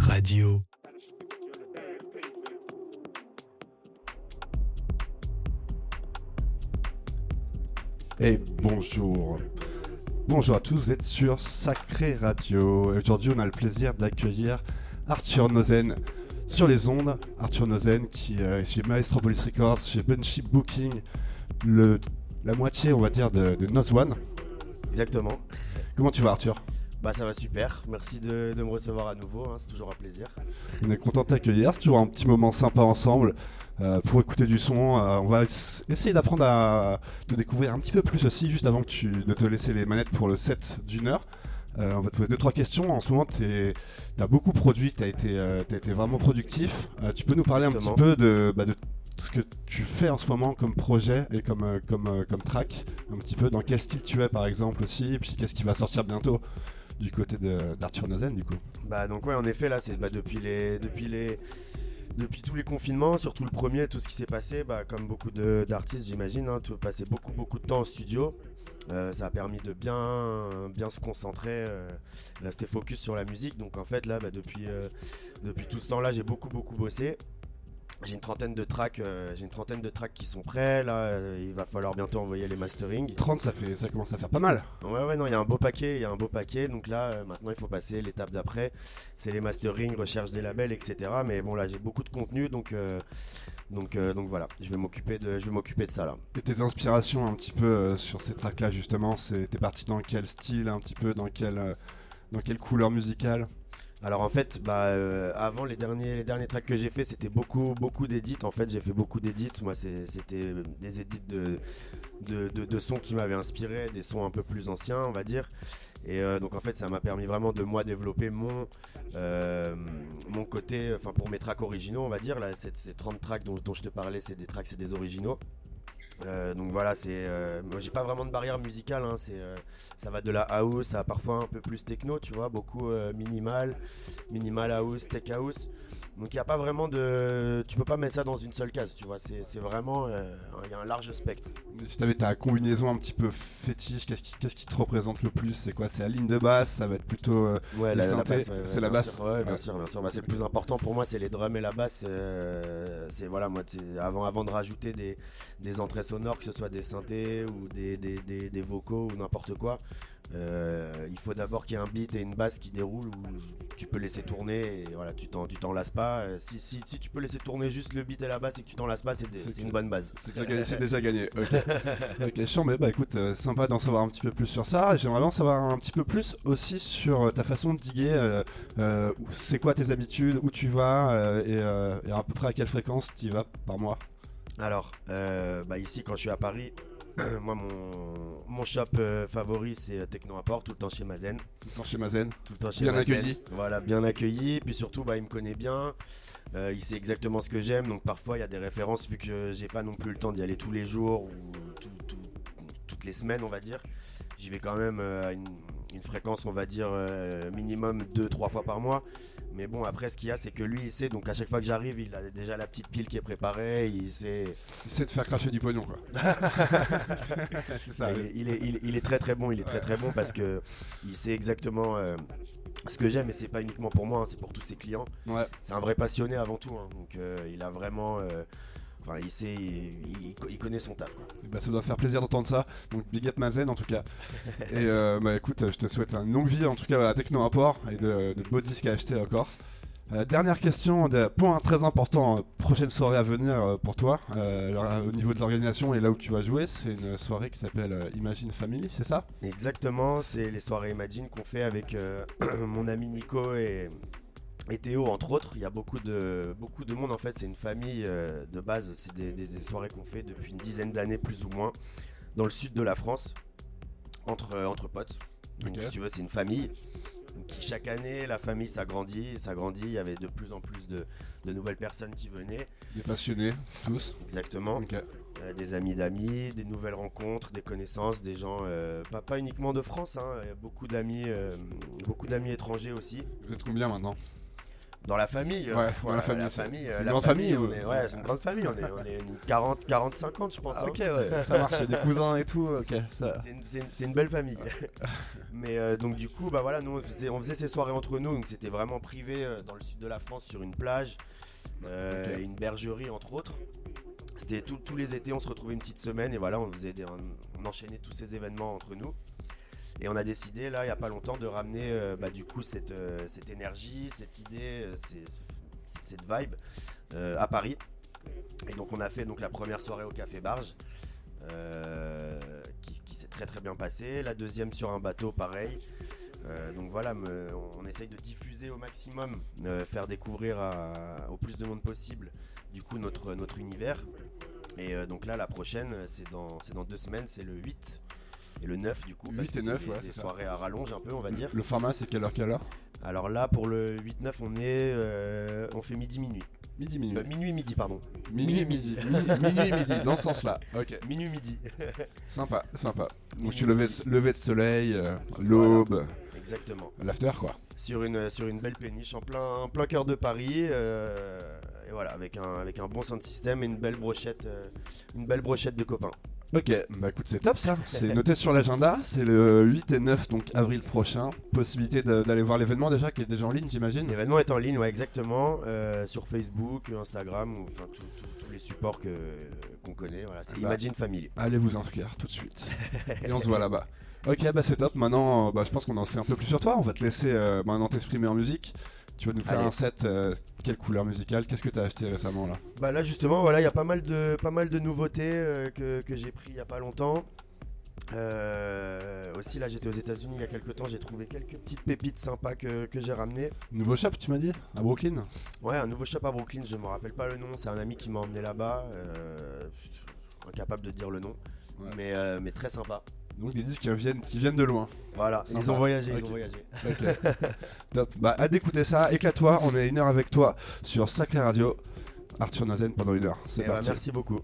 Radio. Et bonjour. Bonjour à tous, vous êtes sur Sacré Radio. Aujourd'hui, on a le plaisir d'accueillir Arthur Nozen sur les ondes. Arthur Nozen qui euh, est chez Maestro Police Records, chez Bunchy Booking, le, la moitié, on va dire, de, de Nose One. Exactement. Comment tu vas, Arthur? Bah ça va super. Merci de, de me recevoir à nouveau. hein, C'est toujours un plaisir. On est content de t'accueillir. C'est toujours un petit moment sympa ensemble euh, pour écouter du son. Euh, on va ess- essayer d'apprendre à te découvrir un petit peu plus aussi, juste avant que tu, de te laisser les manettes pour le set d'une heure. Euh, on va te poser deux trois questions. En ce moment, tu as beaucoup produit, tu as, été, t'as été vraiment productif. Tu peux nous parler un petit peu de, bah, de ce que tu fais en ce moment comme projet et comme, comme, comme track? Un petit peu dans quel style tu es par exemple aussi, et puis qu'est-ce qui va sortir bientôt? Du côté d'Arthur Nozen du coup Bah donc ouais en effet là c'est bah, depuis tous les confinements, surtout le premier, tout ce qui s'est passé, bah, comme beaucoup d'artistes j'imagine, hein, tout passer beaucoup beaucoup de temps en studio. Euh, ça a permis de bien bien se concentrer, euh, rester focus sur la musique. Donc en fait là bah, depuis euh, depuis tout ce temps-là j'ai beaucoup beaucoup bossé. J'ai une trentaine de tracks, euh, j'ai une trentaine de tracks qui sont prêts. Là, euh, il va falloir bientôt envoyer les mastering. 30, ça, fait, ça commence à faire pas mal. Ouais ouais non il y a un beau paquet, il y a un beau paquet donc là euh, maintenant il faut passer l'étape d'après, c'est les mastering, recherche des labels etc. Mais bon là j'ai beaucoup de contenu donc euh, donc euh, donc voilà, je vais m'occuper de je vais m'occuper de ça là. Et tes inspirations un petit peu euh, sur ces tracks-là, justement, c'est t'es parti dans quel style, un petit peu, dans quelle, euh, dans quelle couleur musicale? Alors en fait bah euh, avant les derniers les tracks que j'ai fait c'était beaucoup beaucoup d'édits. En fait j'ai fait beaucoup d'édits. Moi c'était des édits de sons qui m'avaient inspiré des sons un peu plus anciens on va dire. Et euh, donc en fait ça m'a permis vraiment de moi développer mon euh, côté enfin pour mes tracks originaux on va dire. Là ces, ces 30 tracks dont, dont je te parlais c'est des tracks c'est des originaux Euh, donc voilà, c'est euh, moi j'ai pas vraiment de barrière musicale, hein, c'est euh, ça va de la house à parfois un peu plus techno, tu vois, beaucoup euh, minimal, minimal house, tech house. Donc il y a pas vraiment de, tu peux pas mettre ça dans une seule case, tu vois, c'est vraiment, euh, il y a un large spectre. Si t'avais ta combinaison un petit peu fétiche, qu'est-ce qui, qu'est-ce qui te représente le plus? C'est quoi? C'est la ligne de basse? Ça va être plutôt. euh, Ouais, la, la synthé, basse, ouais, ouais, c'est la basse? sûr, ouais, bien sûr, bien sûr. Bah, c'est le plus important pour moi, c'est les drums et la basse. euh, c'est voilà, moi, avant, avant de rajouter des, des entrées sonores, que ce soit des synthés ou des, des, des- des vocaux ou n'importe quoi, euh, il faut d'abord qu'il y ait un beat et une basse qui déroulent où tu peux laisser tourner et voilà, tu t'en, tu t'en lasses pas. Euh, Si, si, si tu peux laisser tourner juste le beat et la basse et que tu t'en lasses pas, c'est, des- C'est c'est que- une bonne base. C'est déjà gagné. c'est déjà gagné. Ok. chiant, mais bah écoute, euh, sympa d'en savoir un petit peu plus sur ça. J'aimerais bien savoir un petit peu plus aussi sur ta façon de diguer. euh, c'est quoi tes habitudes Où tu vas et, et à peu près à quelle fréquence tu y vas par mois? Alors, bah ici, quand je suis à Paris, moi, mon, mon shop euh, favori, c'est euh, Techno Import, tout le temps chez Mazen. Tout le temps chez Mazen. Tout le temps chez Bien Mazen. accueilli. Voilà, bien accueilli. Puis surtout, bah, il me connaît bien. Euh, il sait exactement ce que j'aime. Donc parfois, il y a des références, vu que j'ai pas non plus le temps d'y aller tous les jours ou tout- tout- toutes les semaines, on va dire. J'y vais quand même euh, à une, une fréquence, on va dire, euh, minimum 2-3 fois par mois. Mais bon, après, ce qu'il y a, c'est que lui, il sait. Donc à chaque fois que j'arrive, il a déjà la petite pile qui est préparée. Il sait. C'est de faire cracher du pognon, quoi. c'est ça. il, est, il, est, il est- il est très très bon, il est très très bon parce que il sait exactement euh, ce que j'aime et c'est pas uniquement pour moi, hein, c'est pour tous ses clients. Ouais. C'est un vrai passionné avant tout, hein, donc euh, il a vraiment, enfin il sait, il, connaît son taf. Quoi. Eh ben, ça doit faire plaisir d'entendre ça. Donc big up Mazen en tout cas. et euh, bah écoute, je te souhaite une longue vie en tout cas à Techno Import et de, de beaux disques à acheter encore. Euh, dernière question, de- point très important, euh, prochaine soirée à venir euh, pour toi, alors, au niveau de l'organisation et là où tu vas jouer, c'est une soirée qui s'appelle Imagine Family, c'est ça? Exactement, c'est les soirées Imagine qu'on fait avec mon ami Nico et, et Théo entre autres. Il y a beaucoup de, beaucoup de monde en fait, c'est une famille euh, de base, c'est des, des- des soirées qu'on fait depuis une dizaine d'années plus ou moins dans le sud de la France, entre, euh, entre potes. Donc si tu veux, c'est une famille. Qui chaque année, la famille s'agrandit, s'agrandit, il y avait de plus en plus de, de nouvelles personnes qui venaient, Des passionnés, tous. exactement. Euh, des amis d'amis, des nouvelles rencontres, des connaissances, des gens, euh, pas, pas uniquement de France, hein, beaucoup d'amis, euh, beaucoup d'amis étrangers aussi. Vous êtes combien maintenant? Dans la famille, euh, Ouais, pff, dans la famille, la c'est- famille, c'est euh, une grande famille, est- Ouais, c'est une grande famille. On est, on est une 40, 40, 50, je pense. Ah, hein. ok, ouais, ça marche, des cousins et tout, ok. Ça... C'est une, belle famille. Mais euh, donc du coup, bah voilà, nous on faisait, on faisait ces soirées entre nous, donc c'était vraiment privé euh, dans le sud de la France sur une plage, euh, et une bergerie entre autres. C'était tous les étés, on se retrouvait une petite semaine et voilà, on faisait des, on, on enchaînait tous ces événements entre nous. Et on a décidé là, il y a pas longtemps, de ramener euh, bah, du coup cette, euh, cette énergie, cette idée, euh, cette vibe à Paris. Et donc on a fait donc la première soirée au Café Barge. qui, s'est très très bien passée. La deuxième sur un bateau, pareil. Donc voilà, on essaye de diffuser au maximum, faire découvrir au plus de monde possible, du coup notre, notre univers. Et donc là, la prochaine, c'est dans, c'est dans deux semaines, c'est le 8 et le 9 du coup. Le parce 8 que et c'est 9, des, ouais, des c'est ça. soirées à rallonge un peu, on va dire. Le format, c'est quelle heure, quelle heure? Alors là, pour le 8-9, on est, euh, on fait midi minuit. Midi, minuit. Euh, minuit midi, pardon. Minuit, midi. Mi- Minuit, midi, dans ce sens-là. Ok, Minuit midi. sympa, sympa. Donc Minuit, tu levais, lever de soleil, euh, l'aube, Exactement. l'after quoi. sur une, sur une belle péniche en plein, plein cœur de Paris. et voilà, avec un, avec un bon sound system et une belle brochette, une belle brochette de copains. Ok, bah écoute, c'est top ça. C'est noté sur l'agenda. C'est le 8 et 9, donc avril prochain. Possibilité d'aller voir l'événement déjà, qui est déjà en ligne, j'imagine. L'événement est en ligne, ouais, exactement, euh, sur Facebook, Instagram, ou, enfin tous les supports que, qu'on connaît. Voilà, c'est Bah. Imagine Family. Allez vous inscrire tout de suite. et on se voit là-bas. Ok, bah c'est top. Maintenant, bah, je pense qu'on en sait un peu plus sur toi. On va te laisser euh, maintenant t'exprimer en musique. Tu vas nous faire Allez. un set. euh, quelle couleur musicale Qu'est-ce que t'as acheté récemment là? Bah là justement, voilà, il y a pas mal de, pas mal de nouveautés euh, que, que j'ai pris il y a pas longtemps. Euh, aussi là j'étais aux États-Unis il y a quelques temps, j'ai trouvé quelques petites pépites sympas que, que j'ai ramenées. Nouveau shop, tu m'as dit? À Brooklyn? Ouais, un nouveau shop à Brooklyn, je me rappelle pas le nom, c'est un ami qui m'a emmené là-bas, incapable de dire le nom, Ouais. mais, mais très sympa. Donc des disques qui viennent, qui viennent de loin. Voilà, Sympa. ils ont voyagé, ils ont voyagé. Top. Bah, hâte d'écouter ça. Éclate-toi. On est une heure avec toi sur Sacré Radio. Arthur Nazen pendant une heure. C'est Eh ben, parti. merci beaucoup.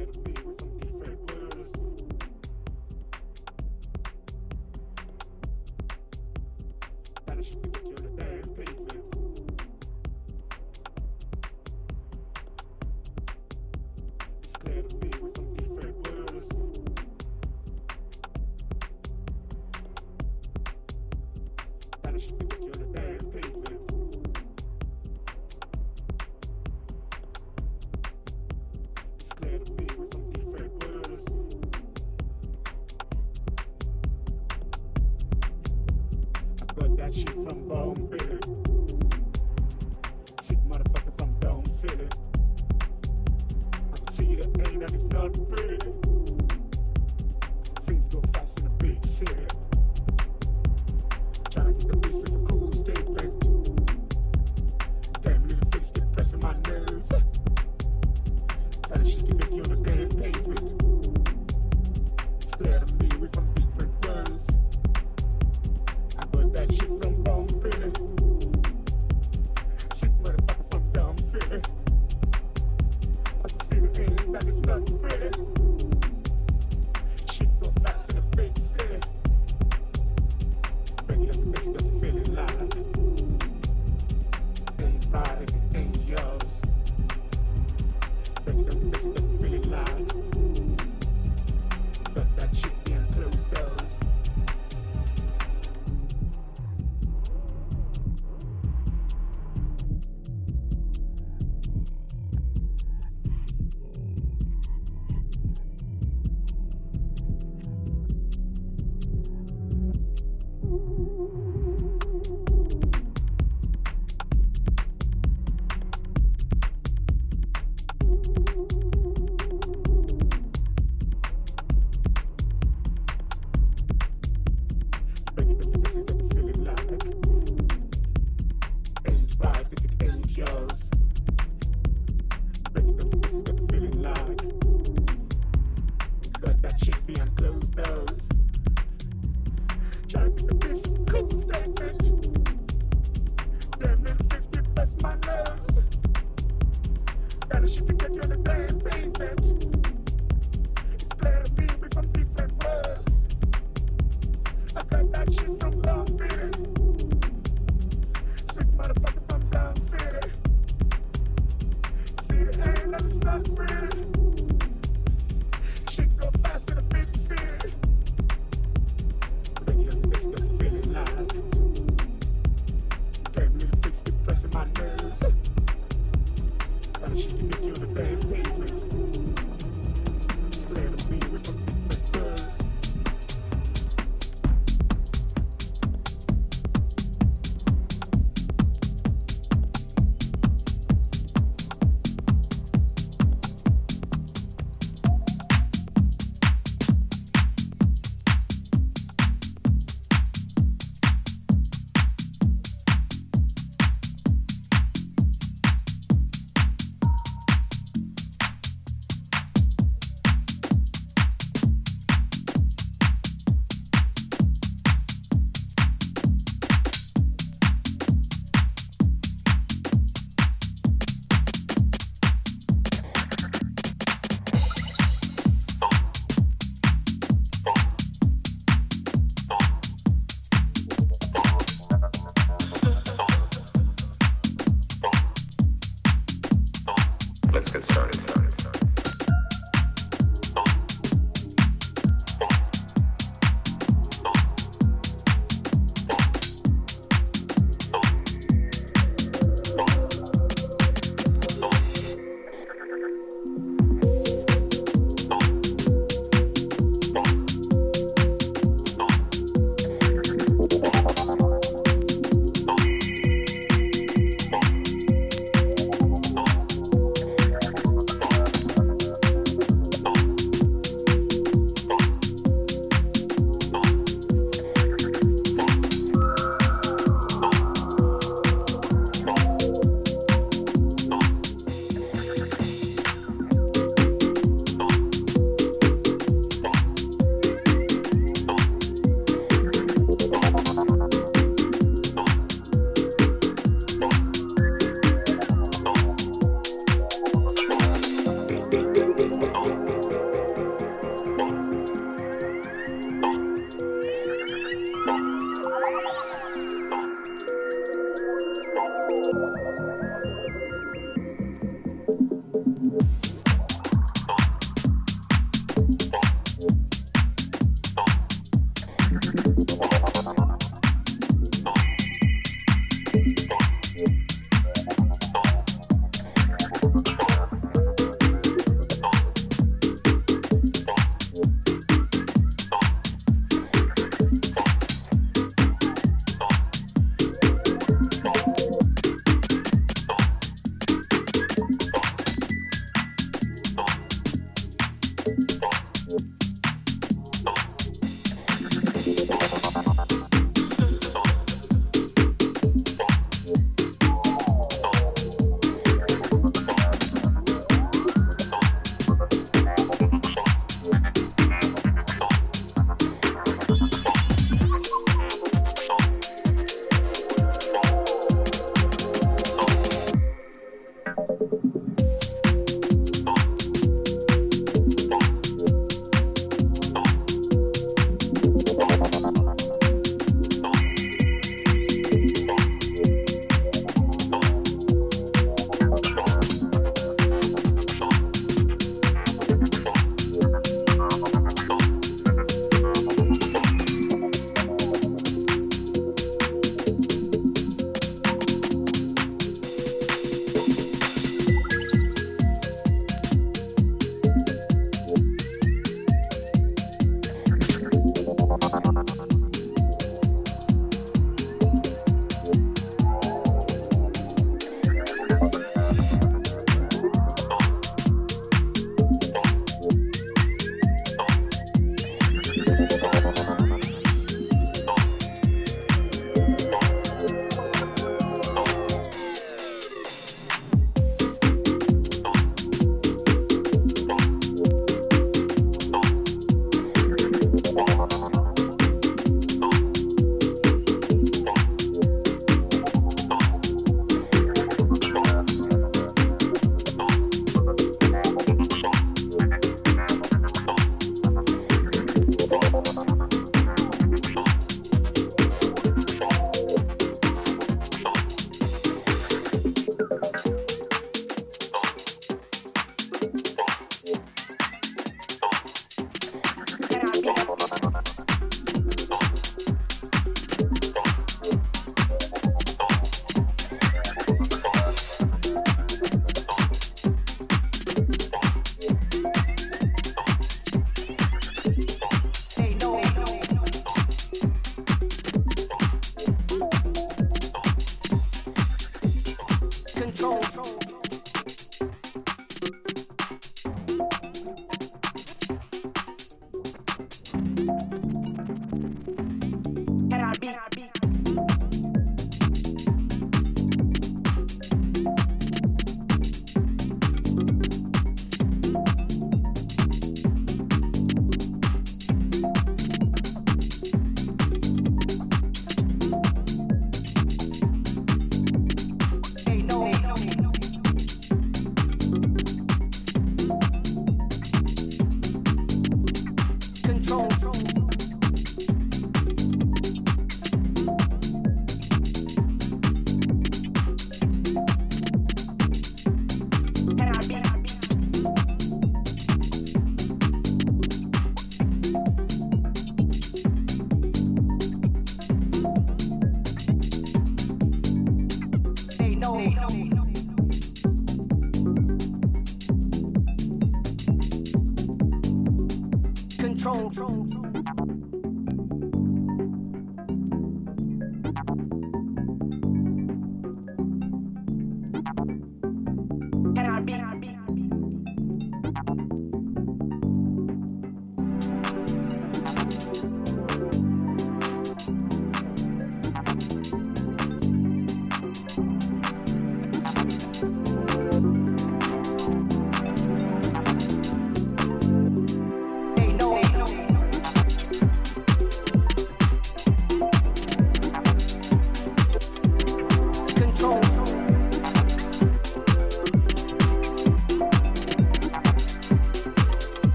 way to be.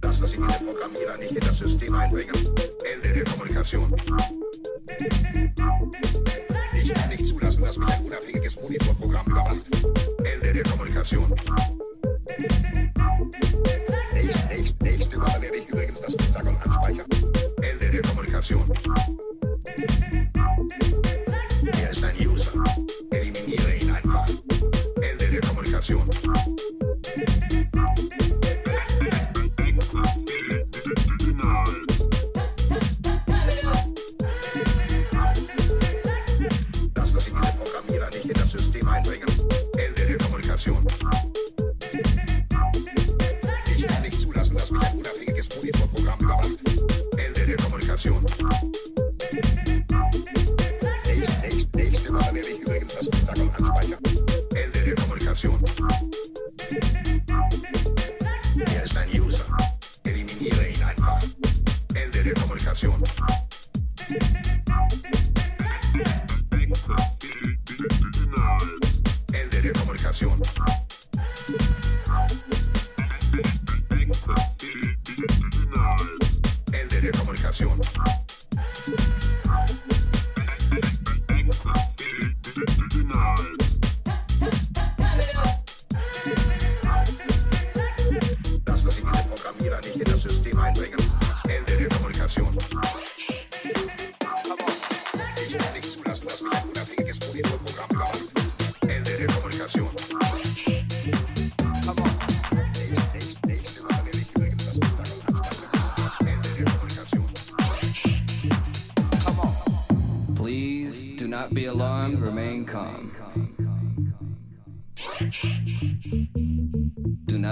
Das, was in diesem Programm hier an nicht in das System einbringen. Ende der Kommunikation. Ich kann nicht zulassen, dass mein unabhängiges Monitorprogramm überwacht. Ende der Kommunikation.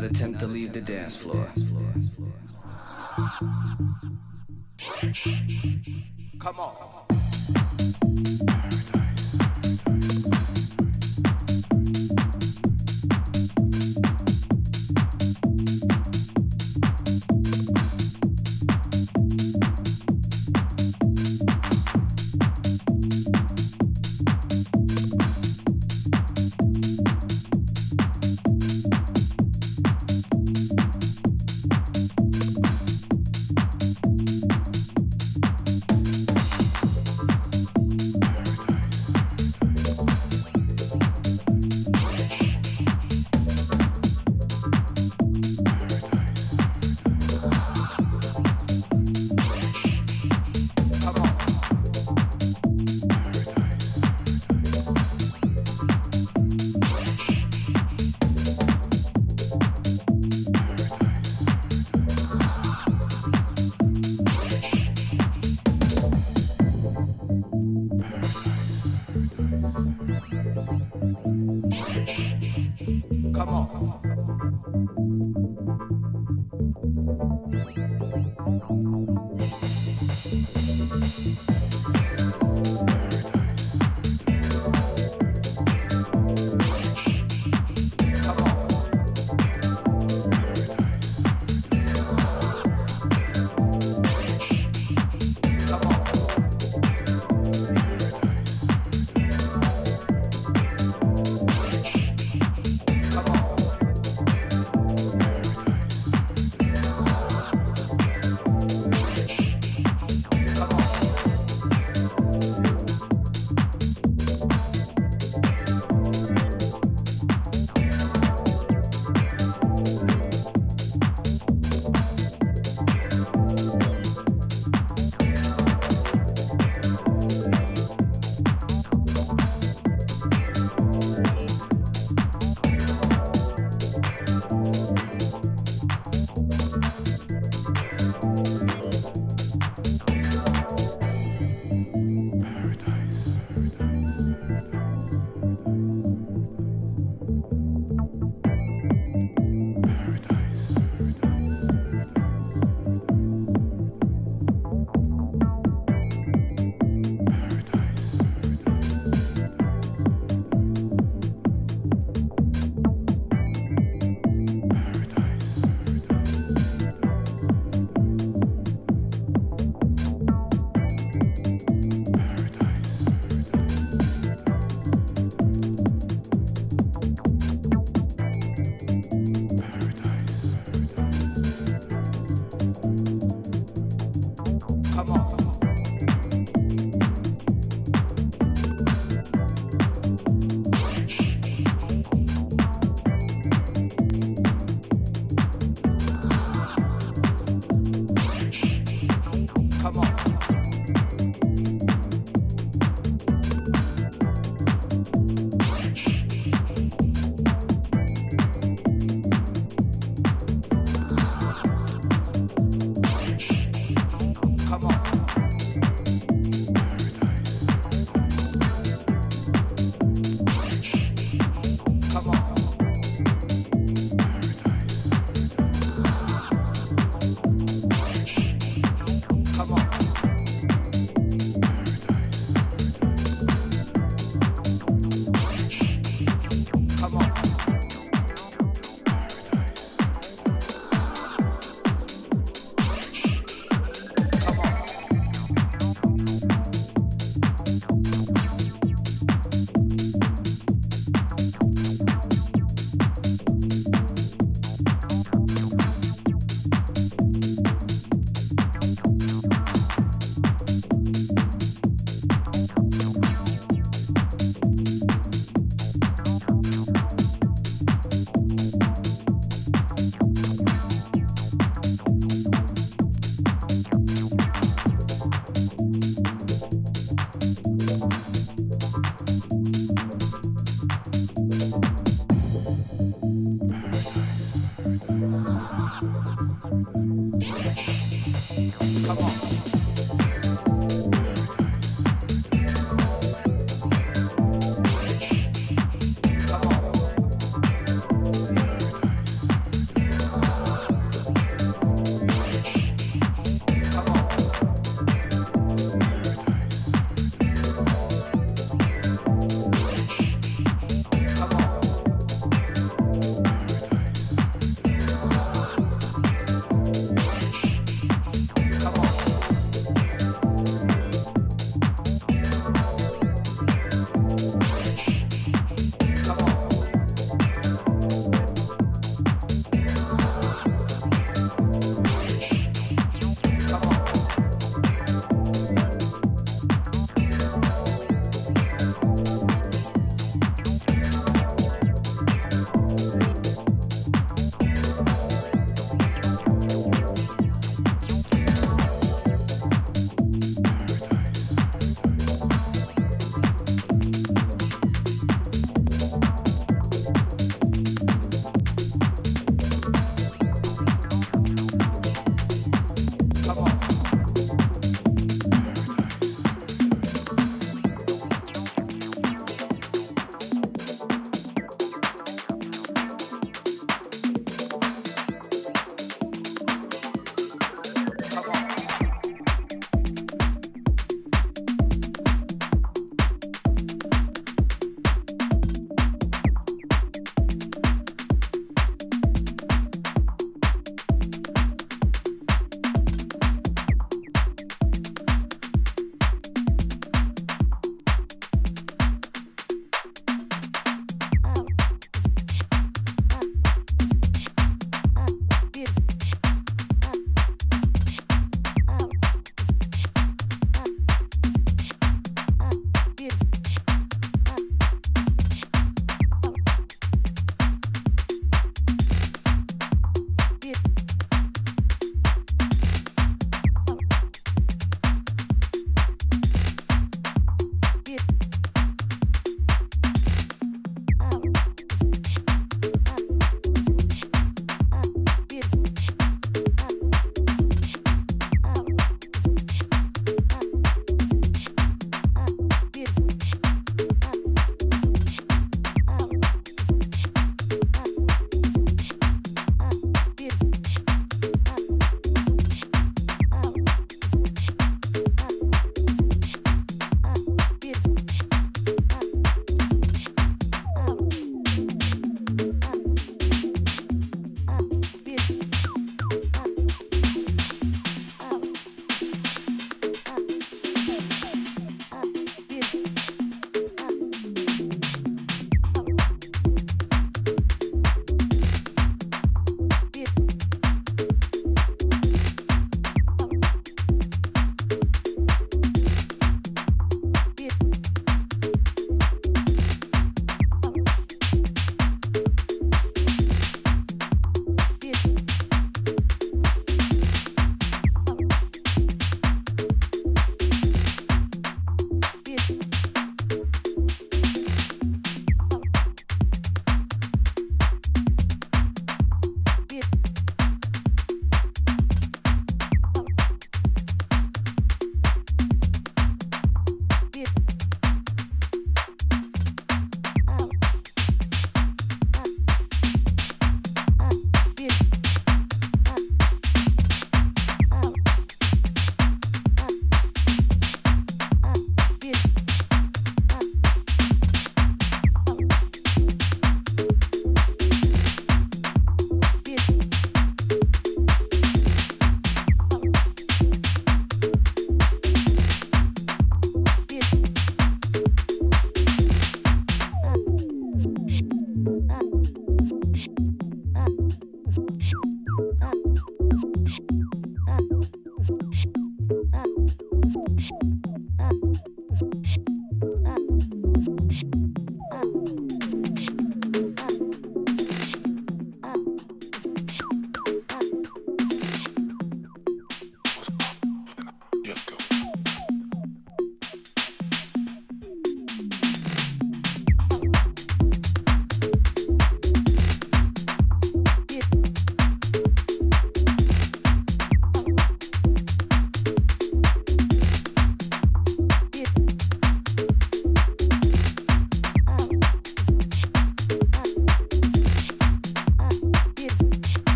not attempt to leave the dance floor. Come on.